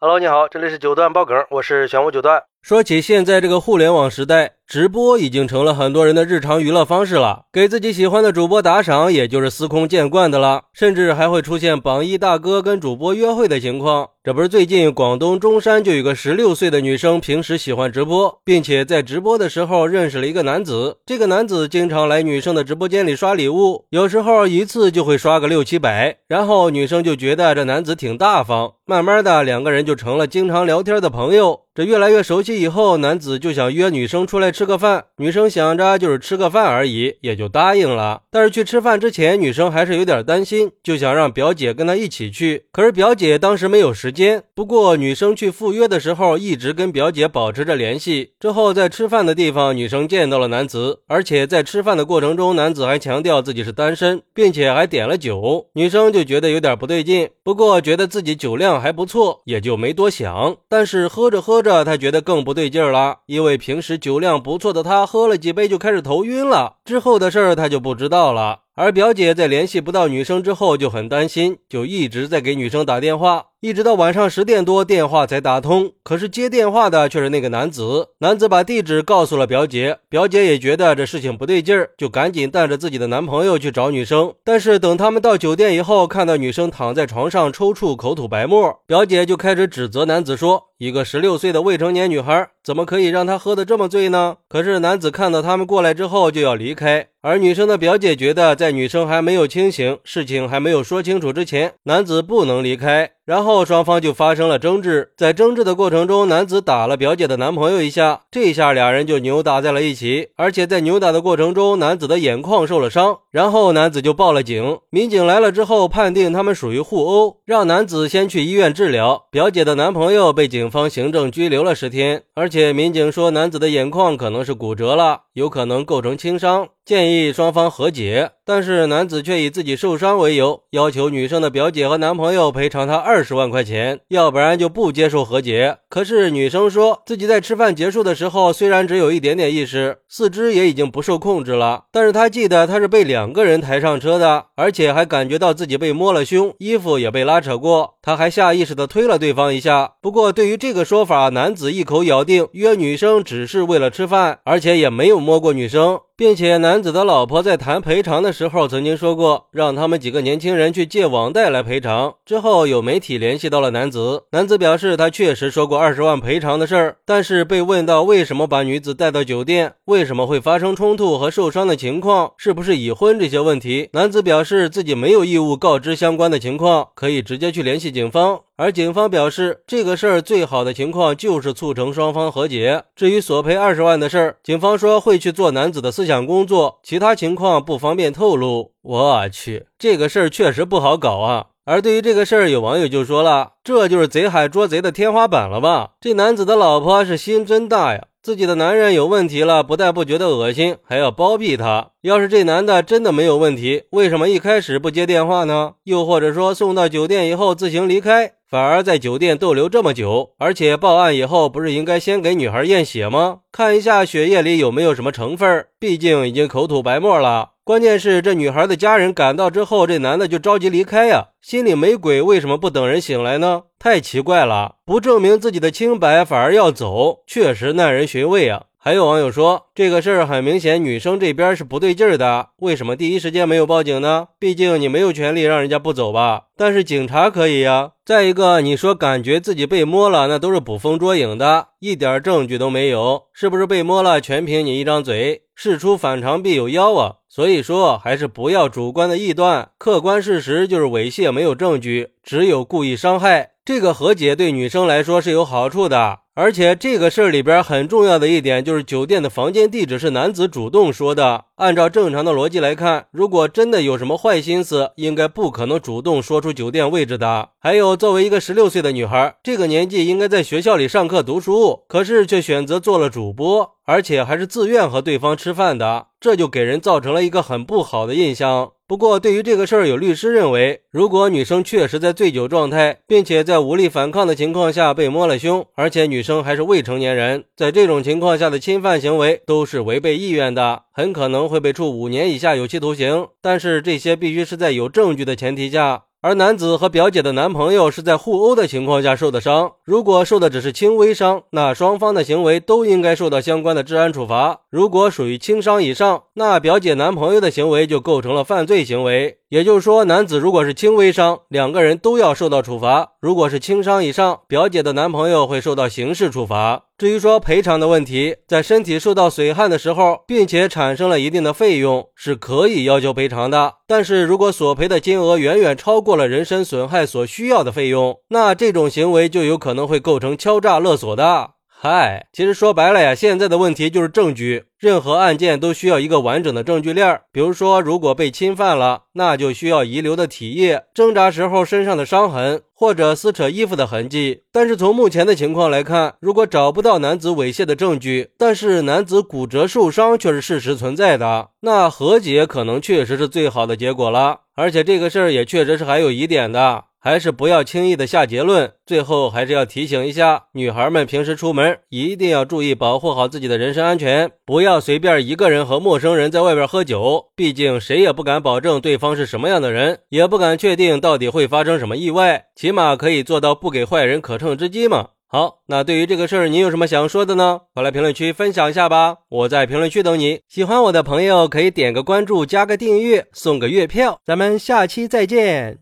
Hello，你好，这里是九段爆梗，我是玄武九段。说起现在这个互联网时代，直播已经成了很多人的日常娱乐方式了。给自己喜欢的主播打赏，也就是司空见惯的了。甚至还会出现榜一大哥跟主播约会的情况。这不是最近广东中山就有个十六岁的女生，平时喜欢直播，并且在直播的时候认识了一个男子。这个男子经常来女生的直播间里刷礼物，有时候一次就会刷个六七百。然后女生就觉得这男子挺大方，慢慢的两个人就成了经常聊天的朋友。这越来越熟悉以后，男子就想约女生出来吃个饭。女生想着就是吃个饭而已，也就答应了。但是去吃饭之前，女生还是有点担心，就想让表姐跟她一起去。可是表姐当时没有时间。不过女生去赴约的时候，一直跟表姐保持着联系。之后在吃饭的地方，女生见到了男子，而且在吃饭的过程中，男子还强调自己是单身，并且还点了酒。女生就觉得有点不对劲，不过觉得自己酒量还不错，也就没多想。但是喝着喝着。她觉得更不对劲了，因为平时酒量不不错的他，喝了几杯就开始头晕了。之后的事儿他就不知道了。而表姐在联系不到女生之后就很担心，就一直在给女生打电话，一直到晚上十点多电话才打通。可是接电话的却是那个男子，男子把地址告诉了表姐，表姐也觉得这事情不对劲儿，就赶紧带着自己的男朋友去找女生。但是等他们到酒店以后，看到女生躺在床上抽搐、口吐白沫，表姐就开始指责男子说：“一个十六岁的未成年女孩，怎么可以让她喝得这么醉呢？”可是男子看到他们过来之后就要离开。而女生的表姐觉得，在女生还没有清醒、事情还没有说清楚之前，男子不能离开。然后双方就发生了争执，在争执的过程中，男子打了表姐的男朋友一下，这一下俩人就扭打在了一起。而且在扭打的过程中，男子的眼眶受了伤。然后男子就报了警，民警来了之后，判定他们属于互殴，让男子先去医院治疗。表姐的男朋友被警方行政拘留了十天。而且民警说，男子的眼眶可能是骨折了，有可能构成轻伤，建议双方和解。但是男子却以自己受伤为由，要求女生的表姐和男朋友赔偿他二十万块钱，要不然就不接受和解。可是女生说自己在吃饭结束的时候，虽然只有一点点意识，四肢也已经不受控制了，但是她记得她是被两个人抬上车的，而且还感觉到自己被摸了胸，衣服也被拉扯过，她还下意识的推了对方一下。不过对于这个说法，男子一口咬定约女生只是为了吃饭，而且也没有摸过女生。并且男子的老婆在谈赔偿的时候曾经说过，让他们几个年轻人去借网贷来赔偿。之后有媒体联系到了男子，男子表示他确实说过二十万赔偿的事儿，但是被问到为什么把女子带到酒店，为什么会发生冲突和受伤的情况，是不是已婚这些问题，男子表示自己没有义务告知相关的情况，可以直接去联系警方。而警方表示，这个事儿最好的情况就是促成双方和解。至于索赔二十万的事儿，警方说会去做男子的思想工作，其他情况不方便透露。我去，这个事儿确实不好搞啊。而对于这个事儿，有网友就说了，这就是贼海捉贼的天花板了吧？这男子的老婆是心真大呀。自己的男人有问题了，不但不觉得恶心，还要包庇他。要是这男的真的没有问题，为什么一开始不接电话呢？又或者说送到酒店以后自行离开，反而在酒店逗留这么久？而且报案以后不是应该先给女孩验血吗？看一下血液里有没有什么成分？毕竟已经口吐白沫了。关键是这女孩的家人赶到之后，这男的就着急离开呀，心里没鬼，为什么不等人醒来呢？太奇怪了，不证明自己的清白，反而要走，确实耐人寻味啊。还有网友说，这个事儿很明显，女生这边是不对劲儿的，为什么第一时间没有报警呢？毕竟你没有权利让人家不走吧？但是警察可以呀。再一个，你说感觉自己被摸了，那都是捕风捉影的，一点证据都没有，是不是被摸了？全凭你一张嘴。事出反常必有妖啊！所以说，还是不要主观的臆断，客观事实就是猥亵没有证据，只有故意伤害。这个和解对女生来说是有好处的。而且这个事儿里边很重要的一点就是，酒店的房间地址是男子主动说的。按照正常的逻辑来看，如果真的有什么坏心思，应该不可能主动说出酒店位置的。还有，作为一个十六岁的女孩，这个年纪应该在学校里上课读书，可是却选择做了主播，而且还是自愿和对方吃饭的，这就给人造成了一个很不好的印象。不过，对于这个事儿，有律师认为，如果女生确实在醉酒状态，并且在无力反抗的情况下被摸了胸，而且女生还是未成年人，在这种情况下的侵犯行为都是违背意愿的，很可能会被处五年以下有期徒刑。但是这些必须是在有证据的前提下。而男子和表姐的男朋友是在互殴的情况下受的伤，如果受的只是轻微伤，那双方的行为都应该受到相关的治安处罚。如果属于轻伤以上，那表姐男朋友的行为就构成了犯罪行为。也就是说，男子如果是轻微伤，两个人都要受到处罚；如果是轻伤以上，表姐的男朋友会受到刑事处罚。至于说赔偿的问题，在身体受到损害的时候，并且产生了一定的费用，是可以要求赔偿的。但是如果索赔的金额远远超过了人身损害所需要的费用，那这种行为就有可能会构成敲诈勒索的。嗨，其实说白了呀，现在的问题就是证据。任何案件都需要一个完整的证据链。比如说，如果被侵犯了，那就需要遗留的体液、挣扎时候身上的伤痕，或者撕扯衣服的痕迹。但是从目前的情况来看，如果找不到男子猥亵的证据，但是男子骨折受伤却是事实存在的，那和解可能确实是最好的结果了。而且这个事儿也确实是还有疑点的。还是不要轻易的下结论。最后还是要提醒一下女孩们，平时出门一定要注意保护好自己的人身安全，不要随便一个人和陌生人在外边喝酒。毕竟谁也不敢保证对方是什么样的人，也不敢确定到底会发生什么意外，起码可以做到不给坏人可乘之机嘛。好，那对于这个事儿，你有什么想说的呢？快来评论区分享一下吧，我在评论区等你。喜欢我的朋友可以点个关注，加个订阅，送个月票。咱们下期再见。